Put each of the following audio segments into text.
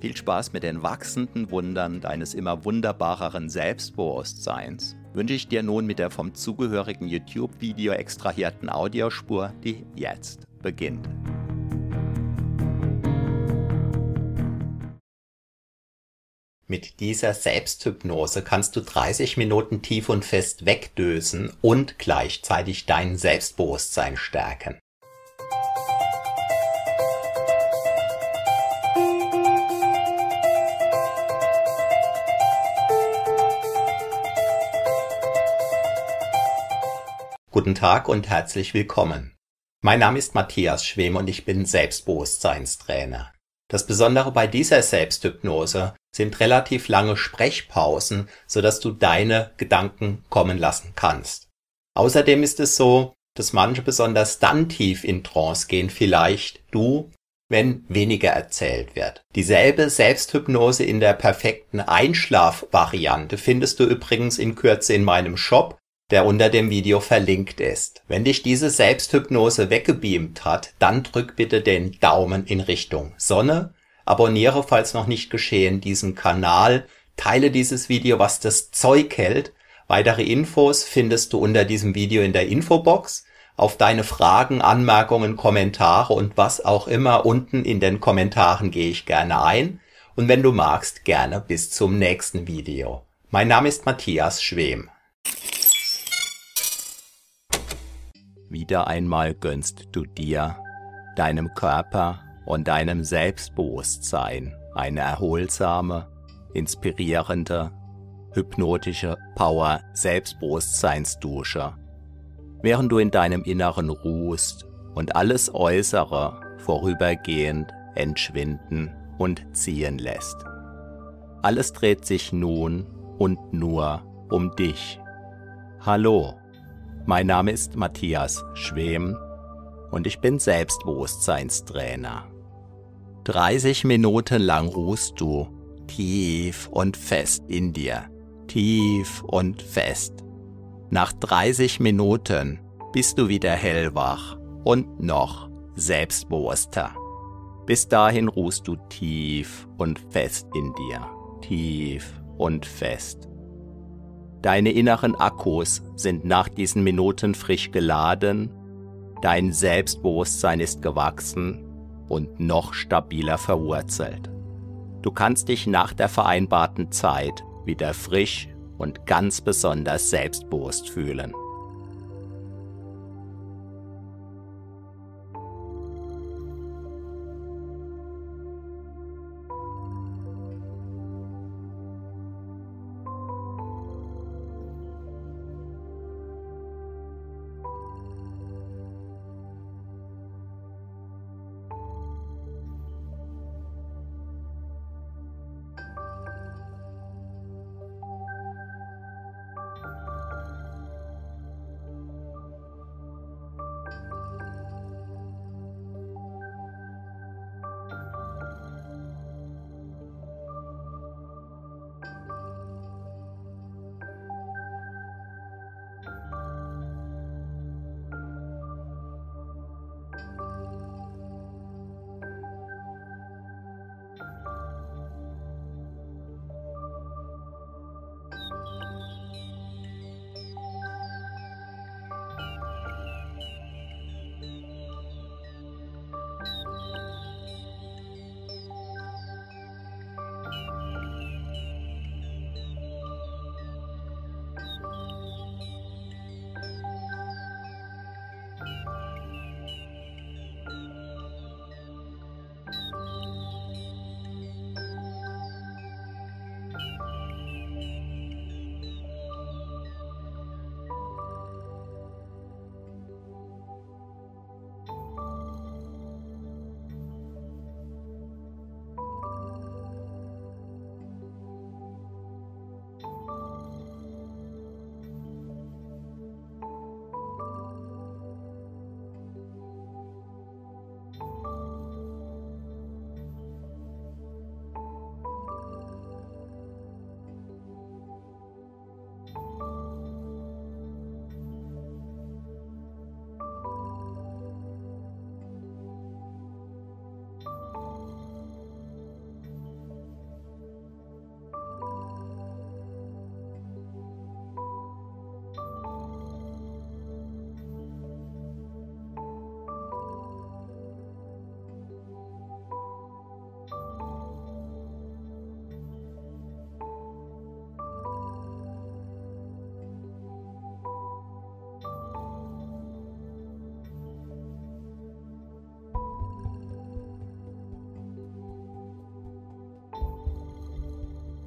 Viel Spaß mit den wachsenden Wundern deines immer wunderbareren Selbstbewusstseins wünsche ich dir nun mit der vom zugehörigen YouTube-Video extrahierten Audiospur, die jetzt beginnt. Mit dieser Selbsthypnose kannst du 30 Minuten tief und fest wegdösen und gleichzeitig dein Selbstbewusstsein stärken. Guten Tag und herzlich willkommen. Mein Name ist Matthias Schwem und ich bin Selbstbewusstseinstrainer. Das Besondere bei dieser Selbsthypnose sind relativ lange Sprechpausen, sodass du deine Gedanken kommen lassen kannst. Außerdem ist es so, dass manche besonders dann tief in Trance gehen, vielleicht du, wenn weniger erzählt wird. Dieselbe Selbsthypnose in der perfekten Einschlafvariante findest du übrigens in Kürze in meinem Shop der unter dem Video verlinkt ist. Wenn dich diese Selbsthypnose weggebeamt hat, dann drück bitte den Daumen in Richtung Sonne, abonniere falls noch nicht geschehen diesen Kanal, teile dieses Video, was das Zeug hält. Weitere Infos findest du unter diesem Video in der Infobox. Auf deine Fragen, Anmerkungen, Kommentare und was auch immer unten in den Kommentaren gehe ich gerne ein. Und wenn du magst, gerne bis zum nächsten Video. Mein Name ist Matthias Schwem. Wieder einmal gönnst du dir, deinem Körper und deinem Selbstbewusstsein eine erholsame inspirierende, hypnotische Power Selbstbewusstseinsdusche, während du in deinem Inneren ruhst und alles Äußere vorübergehend entschwinden und ziehen lässt. Alles dreht sich nun und nur um dich. Hallo, mein Name ist Matthias Schwem und ich bin Selbstbewusstseinstrainer. 30 Minuten lang ruhst du tief und fest in dir, tief und fest. Nach 30 Minuten bist du wieder hellwach und noch selbstbewusster. Bis dahin ruhst du tief und fest in dir, tief und fest. Deine inneren Akkus sind nach diesen Minuten frisch geladen, dein Selbstbewusstsein ist gewachsen und noch stabiler verwurzelt. Du kannst dich nach der vereinbarten Zeit wieder frisch und ganz besonders selbstbewusst fühlen.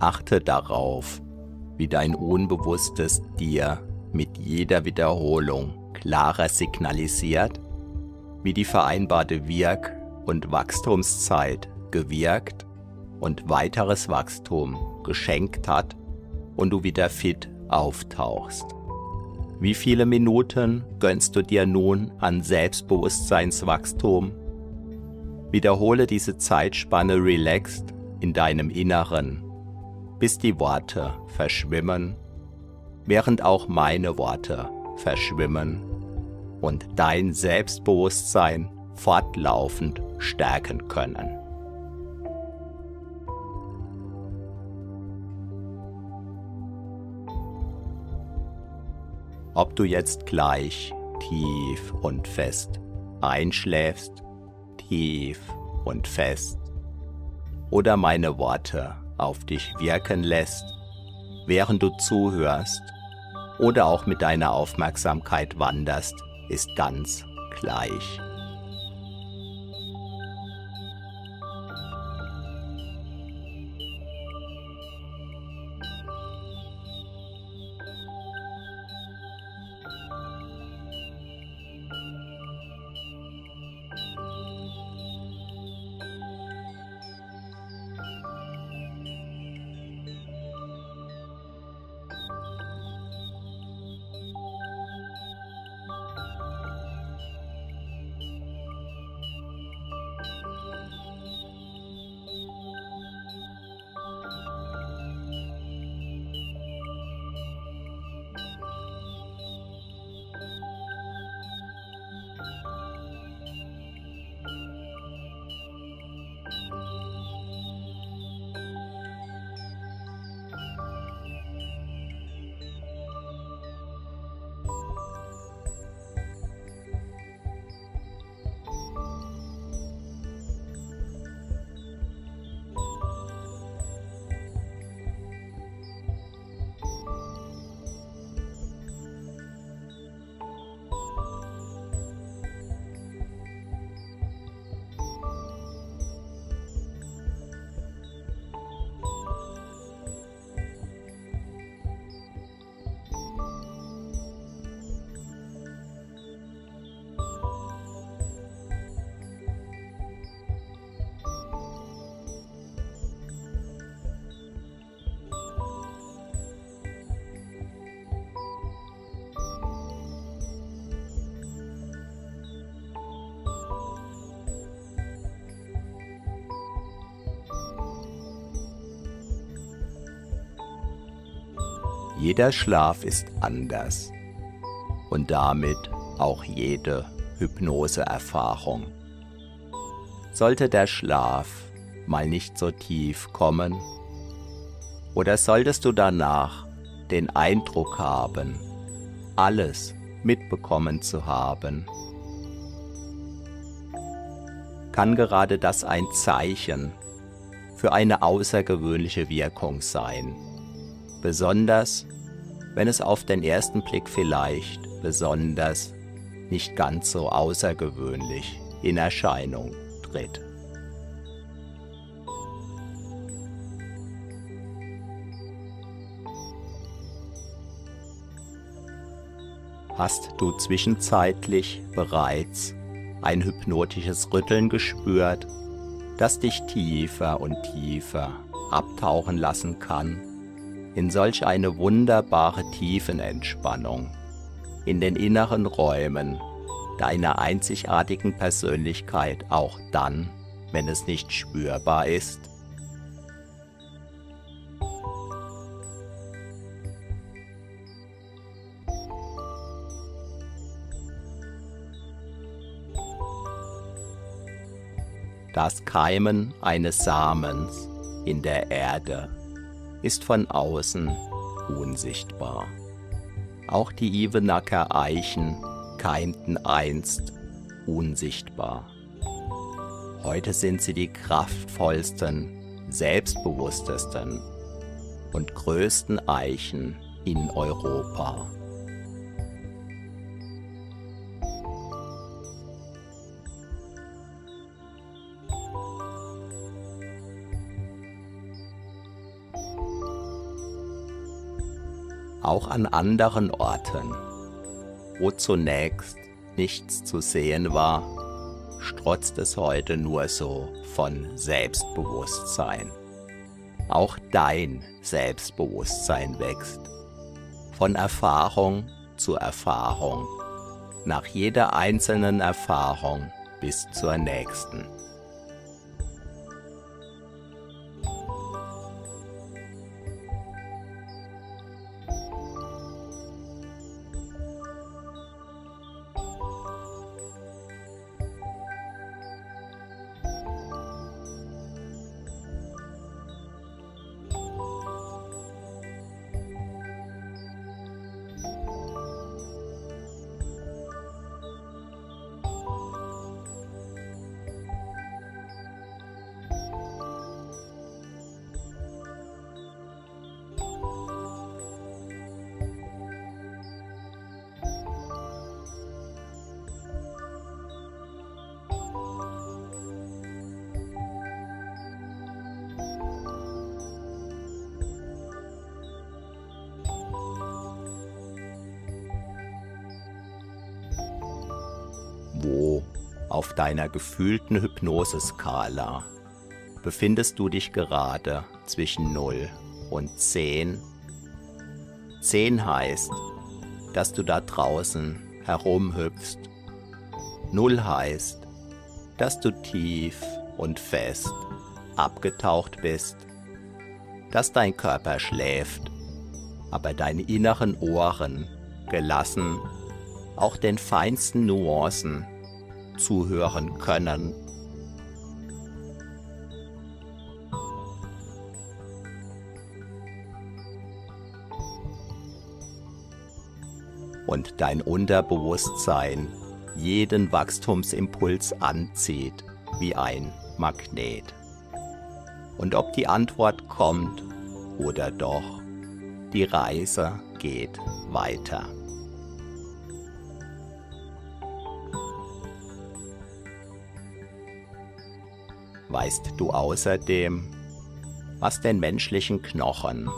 Achte darauf, wie dein Unbewusstes dir mit jeder Wiederholung klarer signalisiert, wie die vereinbarte Wirk- und Wachstumszeit gewirkt und weiteres Wachstum geschenkt hat und du wieder fit auftauchst. Wie viele Minuten gönnst du dir nun an Selbstbewusstseinswachstum? Wiederhole diese Zeitspanne relaxed in deinem Inneren bis die Worte verschwimmen, während auch meine Worte verschwimmen und dein Selbstbewusstsein fortlaufend stärken können. Ob du jetzt gleich tief und fest einschläfst, tief und fest, oder meine Worte auf dich wirken lässt, während du zuhörst oder auch mit deiner Aufmerksamkeit wanderst, ist ganz gleich. Jeder Schlaf ist anders. Und damit auch jede Hypnoseerfahrung. Sollte der Schlaf mal nicht so tief kommen, oder solltest du danach den Eindruck haben, alles mitbekommen zu haben, kann gerade das ein Zeichen für eine außergewöhnliche Wirkung sein, besonders wenn es auf den ersten Blick vielleicht besonders nicht ganz so außergewöhnlich in Erscheinung tritt. Hast du zwischenzeitlich bereits ein hypnotisches Rütteln gespürt, das dich tiefer und tiefer abtauchen lassen kann in solch eine wunderbare Tiefenentspannung, in den inneren Räumen deiner einzigartigen Persönlichkeit auch dann, wenn es nicht spürbar ist? Das Keimen eines Samens in der Erde ist von außen unsichtbar. Auch die Ivenacker Eichen keimten einst unsichtbar. Heute sind sie die kraftvollsten, selbstbewusstesten und größten Eichen in Europa. Auch an anderen Orten, wo zunächst nichts zu sehen war, strotzt es heute nur so von Selbstbewusstsein. Auch dein Selbstbewusstsein wächst, von Erfahrung zu Erfahrung, nach jeder einzelnen Erfahrung bis zur nächsten. Auf deiner gefühlten Hypnoseskala befindest du dich gerade zwischen 0 und 10? 10 heißt, dass du da draußen herumhüpfst. 0 heißt, dass du tief und fest abgetaucht bist, dass dein Körper schläft, aber deine inneren Ohren gelassen auch den feinsten Nuancen zuhören können. Und dein Unterbewusstsein jeden Wachstumsimpuls anzieht wie ein Magnet. Und ob die Antwort kommt oder doch, die Reise geht weiter. Weißt du außerdem, was den menschlichen Knochen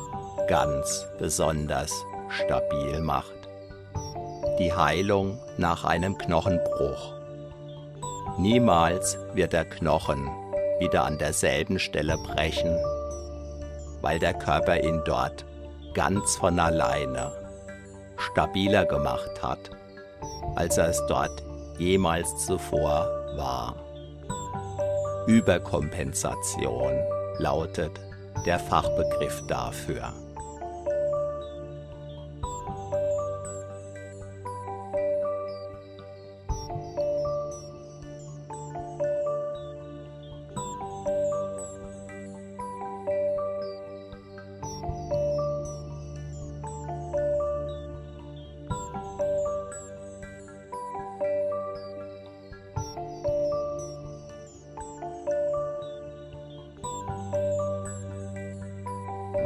ganz besonders stabil macht. Die Heilung nach einem Knochenbruch. Niemals wird der Knochen wieder an derselben Stelle brechen, weil der Körper ihn dort ganz von alleine stabiler gemacht hat, als er es dort jemals zuvor war. Überkompensation lautet der Fachbegriff dafür.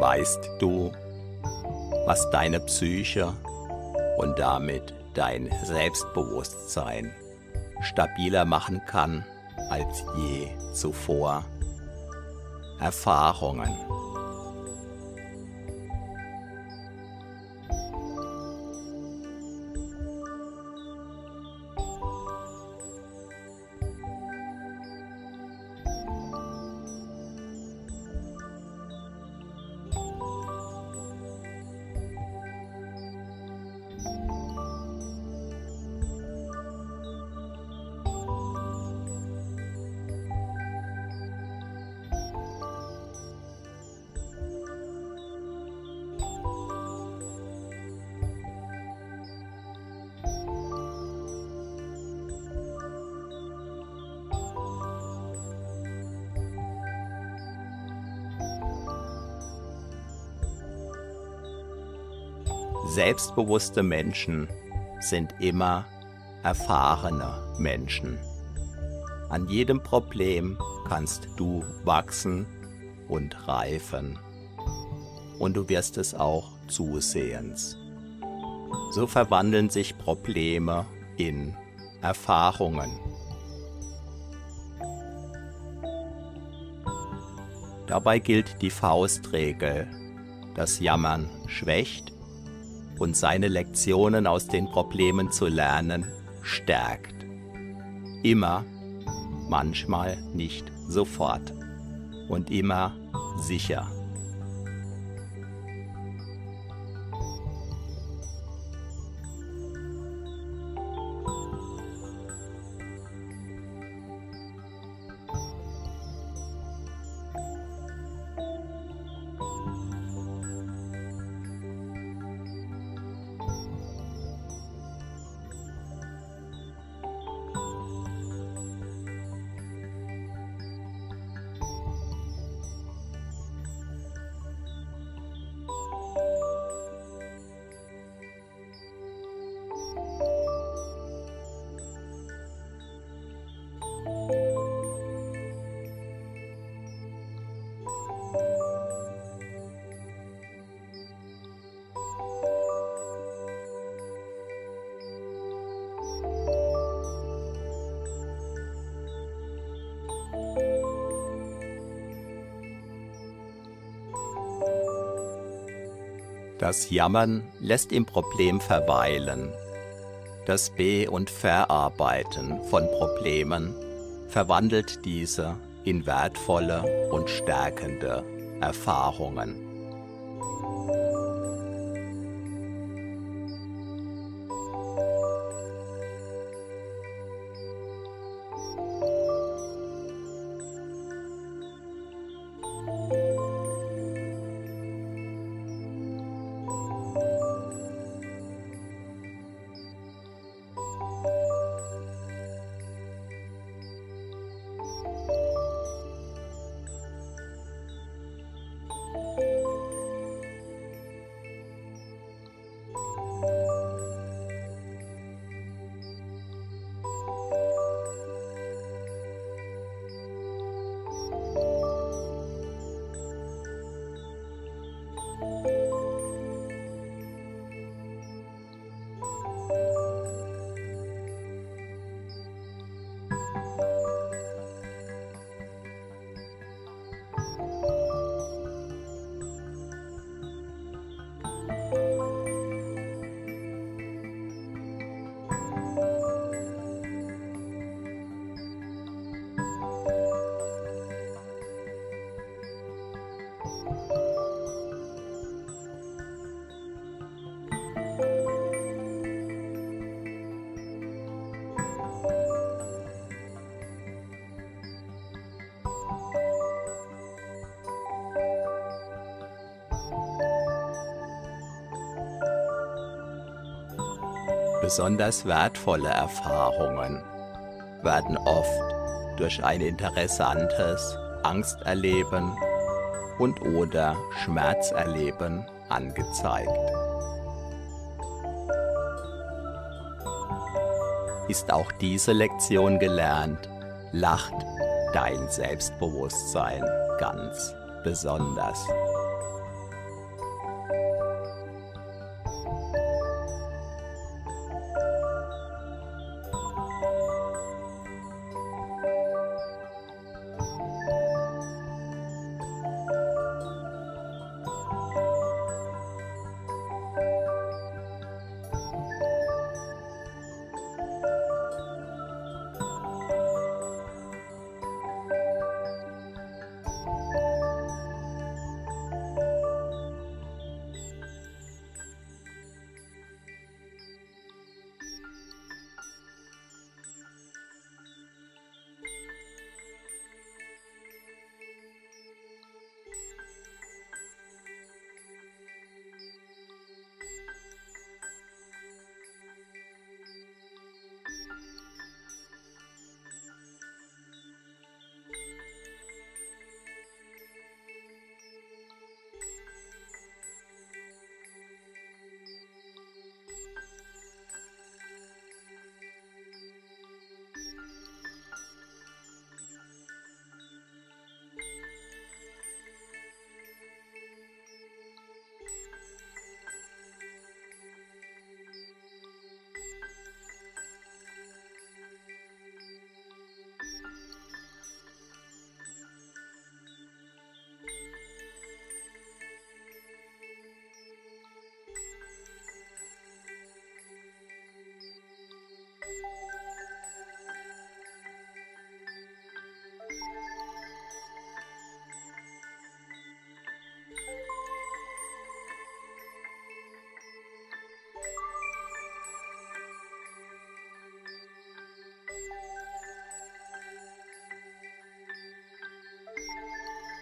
Weißt du, was deine Psyche und damit dein Selbstbewusstsein stabiler machen kann als je zuvor? Erfahrungen Selbstbewusste Menschen sind immer erfahrene Menschen. An jedem Problem kannst du wachsen und reifen. Und du wirst es auch zusehends. So verwandeln sich Probleme in Erfahrungen. Dabei gilt die Faustregel, das Jammern schwächt und seine Lektionen aus den Problemen zu lernen, stärkt. Immer, manchmal nicht sofort und immer sicher. Das Jammern lässt im Problem verweilen. Das Be- und Verarbeiten von Problemen verwandelt diese in wertvolle und stärkende Erfahrungen. Besonders wertvolle Erfahrungen werden oft durch ein interessantes Angsterleben und oder Schmerzerleben angezeigt. Ist auch diese Lektion gelernt, lacht dein Selbstbewusstsein ganz besonders.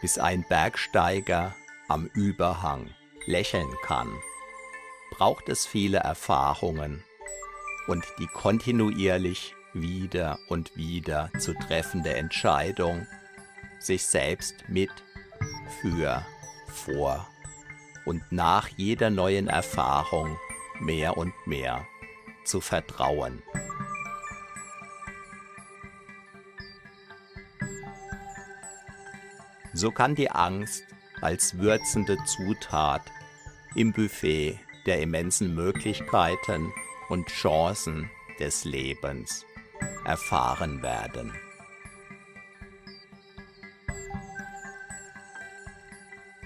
Bis ein Bergsteiger am Überhang lächeln kann, braucht es viele Erfahrungen und die kontinuierlich wieder und wieder zu treffende Entscheidung, sich selbst mit, für, vor und nach jeder neuen Erfahrung mehr und mehr zu vertrauen. So kann die Angst als würzende Zutat im Buffet der immensen Möglichkeiten und Chancen des Lebens erfahren werden.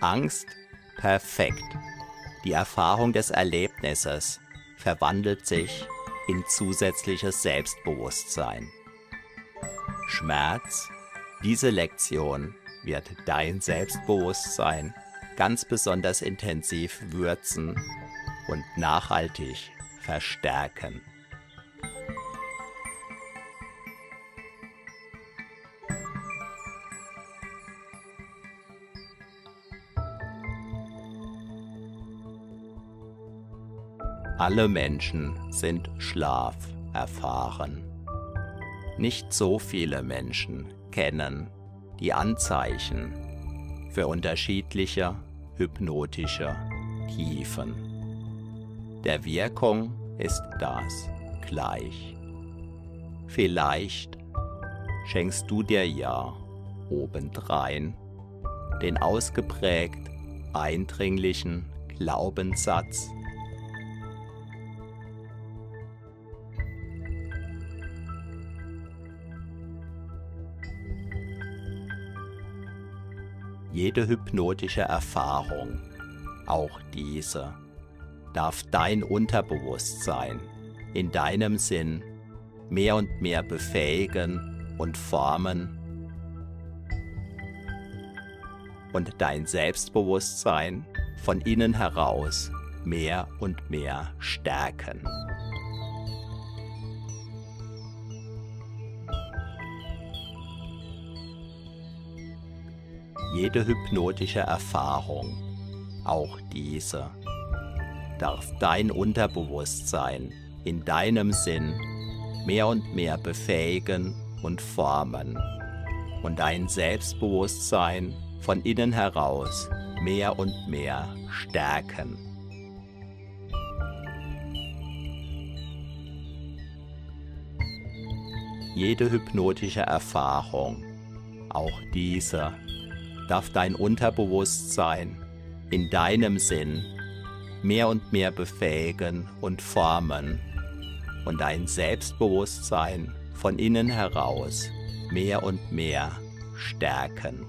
Angst perfekt. Die Erfahrung des Erlebnisses verwandelt sich in zusätzliches Selbstbewusstsein. Schmerz, diese Lektion wird dein Selbstbewusstsein ganz besonders intensiv würzen und nachhaltig verstärken. Alle Menschen sind Schlaf erfahren. Nicht so viele Menschen kennen die Anzeichen für unterschiedliche hypnotische Tiefen. Der Wirkung ist das gleich. Vielleicht schenkst du dir ja obendrein den ausgeprägt eindringlichen Glaubenssatz, jede hypnotische Erfahrung, auch diese, darf dein Unterbewusstsein in deinem Sinn mehr und mehr befähigen und formen und dein Selbstbewusstsein von innen heraus mehr und mehr stärken. Jede hypnotische Erfahrung, auch diese, darf dein Unterbewusstsein in deinem Sinn mehr und mehr befähigen und formen und dein Selbstbewusstsein von innen heraus mehr und mehr stärken. Jede hypnotische Erfahrung, auch diese, darf dein Unterbewusstsein in deinem Sinn mehr und mehr befähigen und formen und dein Selbstbewusstsein von innen heraus mehr und mehr stärken.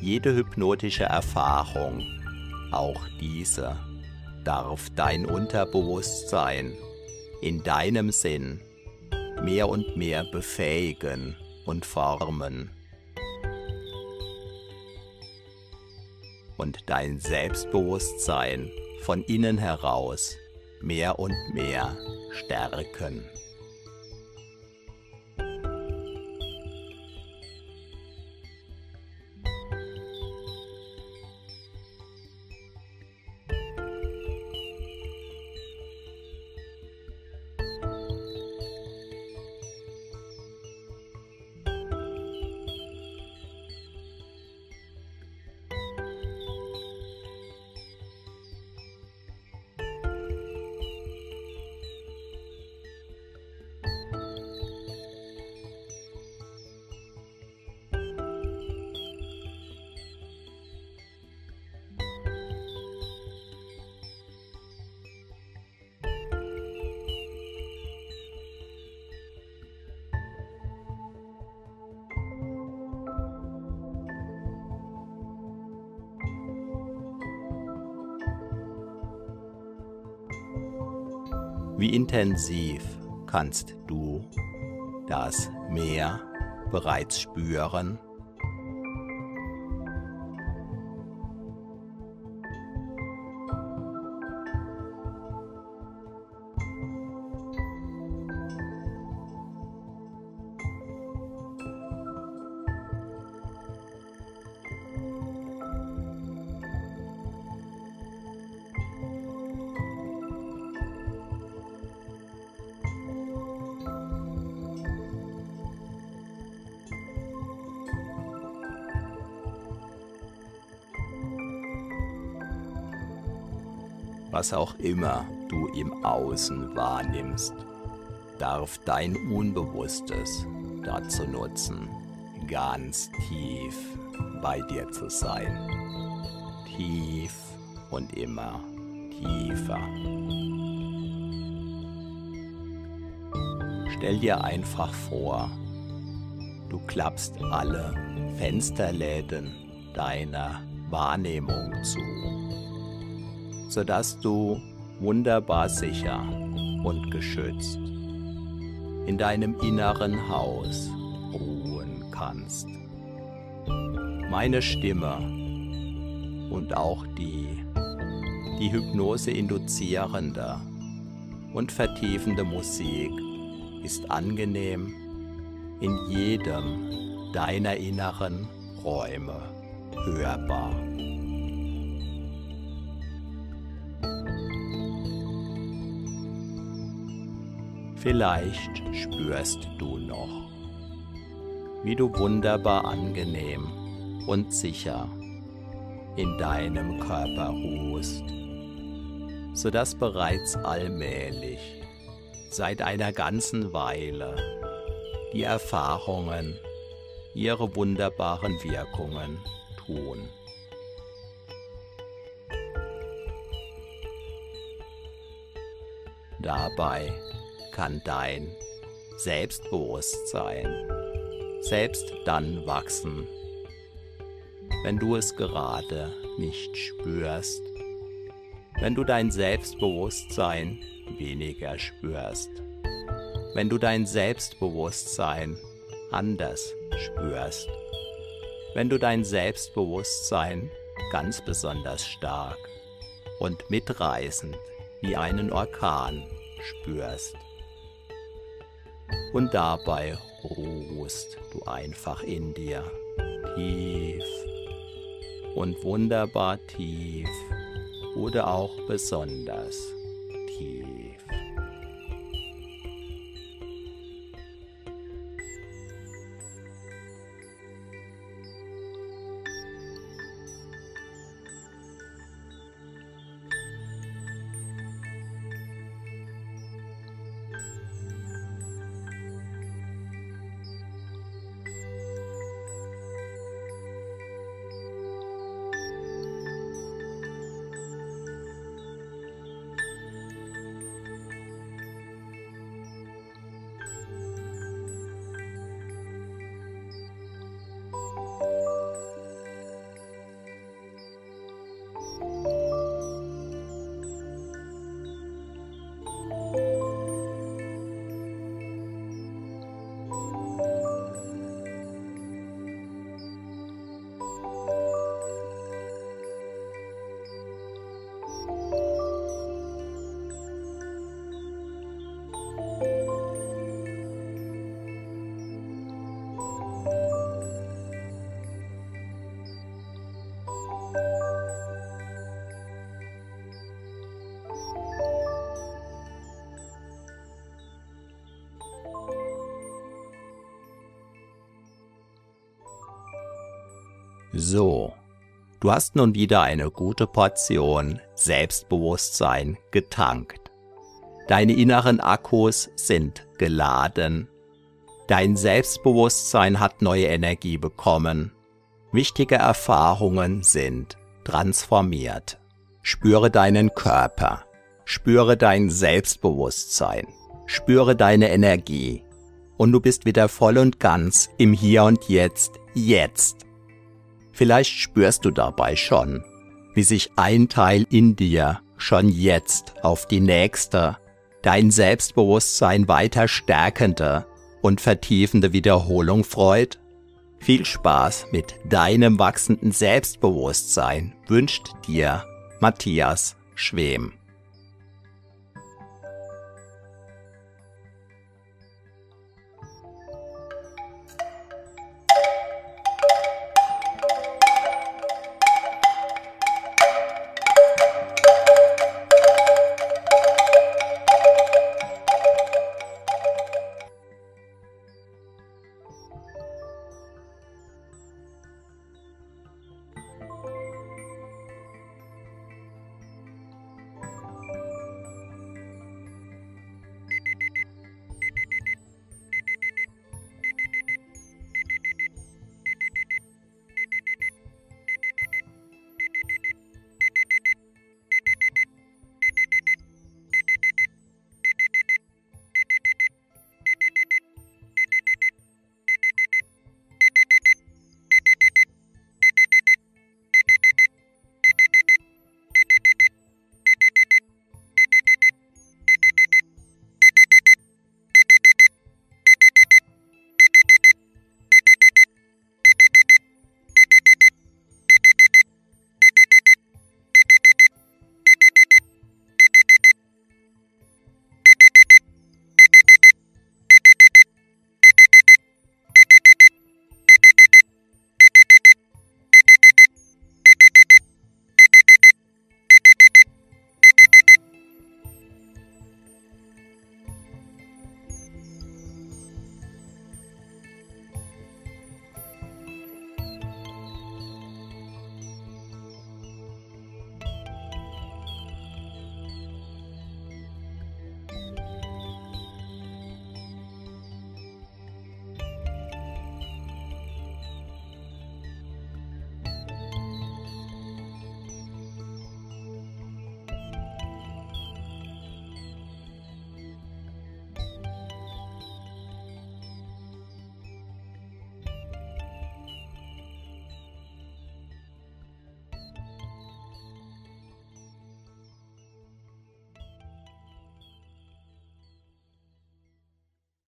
Jede hypnotische Erfahrung, auch diese, darf dein Unterbewusstsein in deinem Sinn mehr und mehr befähigen und formen. Und dein Selbstbewusstsein von innen heraus mehr und mehr stärken. Wie intensiv kannst du das Meer bereits spüren? Was auch immer du im Außen wahrnimmst, darf dein Unbewusstes dazu nutzen, ganz tief bei dir zu sein. Tief und immer tiefer. Stell dir einfach vor, du klappst alle Fensterläden deiner Wahrnehmung zu, sodass du wunderbar sicher und geschützt in deinem inneren Haus ruhen kannst. Meine Stimme und auch die, die Hypnose induzierende und vertiefende Musik ist angenehm in jedem deiner inneren Räume hörbar. Vielleicht spürst du noch, wie du wunderbar angenehm und sicher in deinem Körper ruhst, sodass bereits allmählich seit einer ganzen Weile die Erfahrungen ihre wunderbaren Wirkungen tun. Dabei kann dein Selbstbewusstsein selbst dann wachsen, wenn du es gerade nicht spürst, wenn du dein Selbstbewusstsein weniger spürst, wenn du dein Selbstbewusstsein anders spürst, wenn du dein Selbstbewusstsein ganz besonders stark und mitreißend wie einen Orkan spürst und dabei ruhst du einfach in dir. Tief und wunderbar tief oder auch besonders So, du hast nun wieder eine gute Portion Selbstbewusstsein getankt. Deine inneren Akkus sind geladen. Dein Selbstbewusstsein hat neue Energie bekommen. Wichtige Erfahrungen sind transformiert. Spüre deinen Körper. Spüre dein Selbstbewusstsein. Spüre deine Energie. Und du bist wieder voll und ganz im Hier und Jetzt, jetzt. Vielleicht spürst du dabei schon, wie sich ein Teil in dir schon jetzt auf die nächste, dein Selbstbewusstsein weiter stärkende und vertiefende Wiederholung freut. Viel Spaß mit deinem wachsenden Selbstbewusstsein wünscht dir Matthias Schwem.